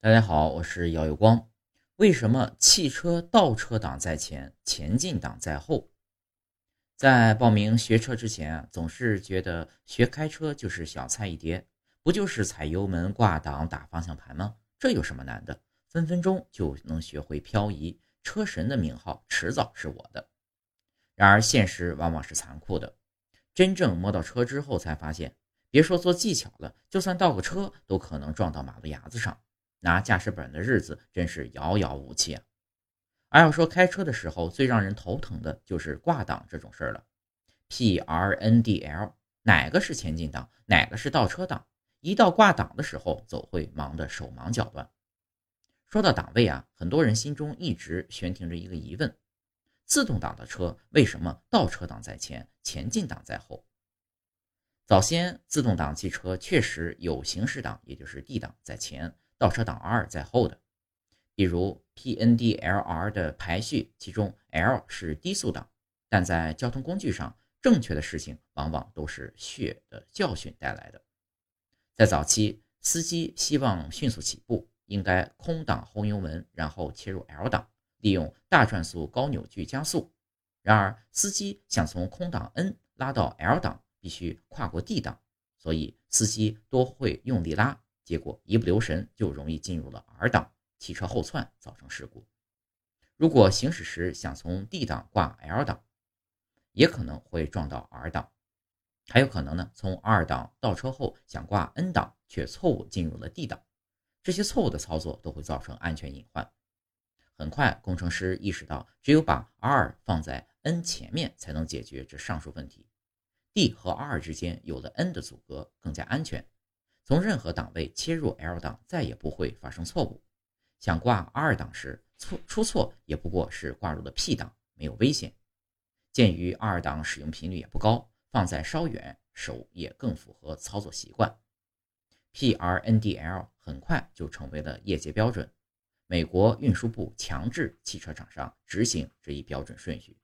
大家好，我是姚有光。为什么汽车倒车档在前，前进档在后？在报名学车之前啊，总是觉得学开车就是小菜一碟，不就是踩油门、挂档、打方向盘吗？这有什么难的？分分钟就能学会漂移，车神的名号迟早是我的。然而现实往往是残酷的，真正摸到车之后才发现，别说做技巧了，就算倒个车都可能撞到马路牙子上。拿驾驶本的日子真是遥遥无期啊！而要说开车的时候最让人头疼的就是挂档这种事儿了。P R N D L 哪个是前进档，哪个是倒车档？一到挂档的时候，总会忙得手忙脚乱。说到档位啊，很多人心中一直悬停着一个疑问：自动挡的车为什么倒车档在前，前进档在后？早先自动挡汽车确实有行驶档，也就是 D 档在前。倒车档 R 在后的，比如 PNDLR 的排序，其中 L 是低速档，但在交通工具上，正确的事情往往都是血的教训带来的。在早期，司机希望迅速起步，应该空档轰油门，然后切入 L 档，利用大转速高扭矩加速。然而，司机想从空档 N 拉到 L 档，必须跨过 D 档，所以司机多会用力拉。结果一不留神就容易进入了 R 档，汽车后窜造成事故。如果行驶时想从 D 档挂 L 档，也可能会撞到 R 档。还有可能呢，从 R 档倒车后想挂 N 档，却错误进入了 D 档。这些错误的操作都会造成安全隐患。很快，工程师意识到，只有把 R 放在 N 前面，才能解决这上述问题。D 和 R 之间有了 N 的阻隔，更加安全。从任何档位切入 L 档，再也不会发生错误。想挂 R 档时错出错，也不过是挂入了 P 档，没有危险。鉴于 R 档使用频率也不高，放在稍远手也更符合操作习惯。PRNDL 很快就成为了业界标准，美国运输部强制汽车厂商执行这一标准顺序。